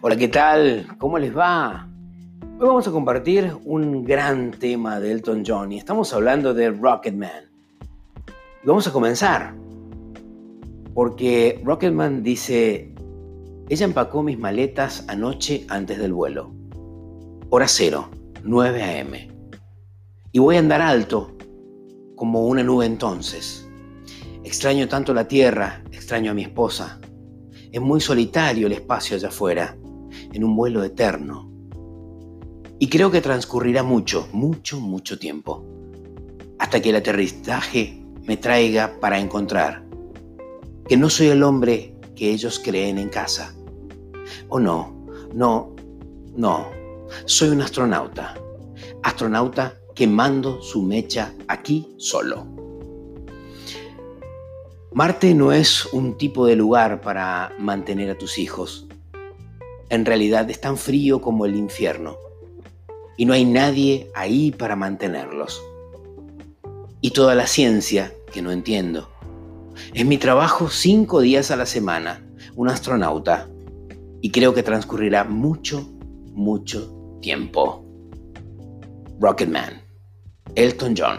Hola, ¿qué tal? ¿Cómo les va? Hoy vamos a compartir un gran tema de Elton John y estamos hablando de Rocketman. Vamos a comenzar. Porque Rocketman dice, ella empacó mis maletas anoche antes del vuelo. Hora cero, 9 a.m. Y voy a andar alto, como una nube entonces. Extraño tanto la tierra, extraño a mi esposa. Es muy solitario el espacio allá afuera en un vuelo eterno. Y creo que transcurrirá mucho, mucho, mucho tiempo, hasta que el aterrizaje me traiga para encontrar que no soy el hombre que ellos creen en casa. O no, no, no, soy un astronauta, astronauta quemando su mecha aquí solo. Marte no es un tipo de lugar para mantener a tus hijos en realidad es tan frío como el infierno y no hay nadie ahí para mantenerlos. Y toda la ciencia, que no entiendo. Es mi trabajo cinco días a la semana, un astronauta, y creo que transcurrirá mucho, mucho tiempo. Rocketman, Elton John.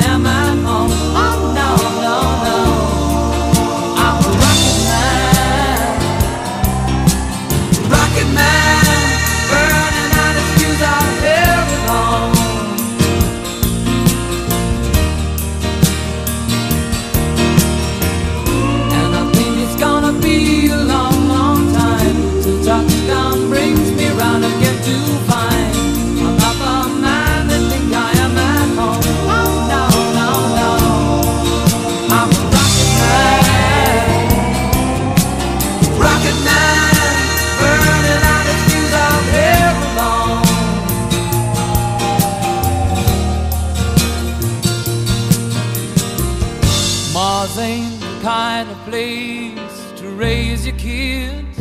Mars ain't the kind of place to raise your kids.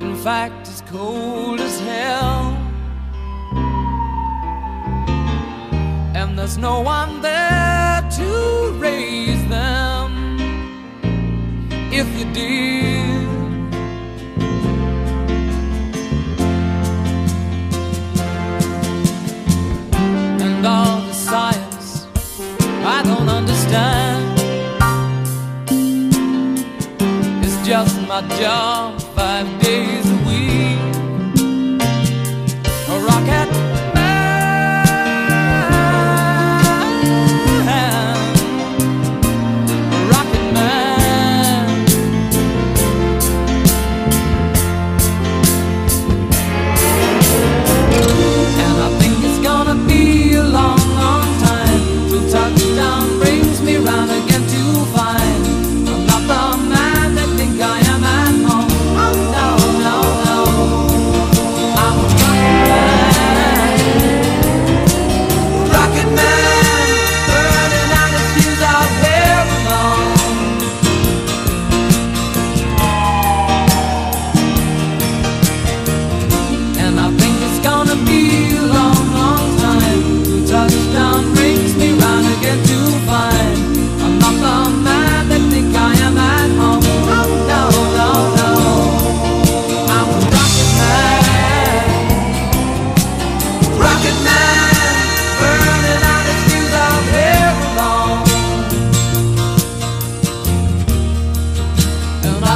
In fact, it's cold as hell. And there's no one there to raise. If you did, and all the science I don't understand. It's just my job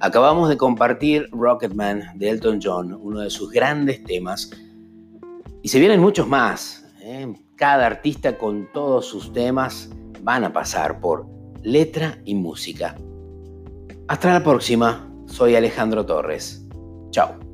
Acabamos de compartir Rocketman de Elton John, uno de sus grandes temas. Y se vienen muchos más. ¿eh? Cada artista con todos sus temas van a pasar por letra y música. Hasta la próxima. Soy Alejandro Torres. Chao.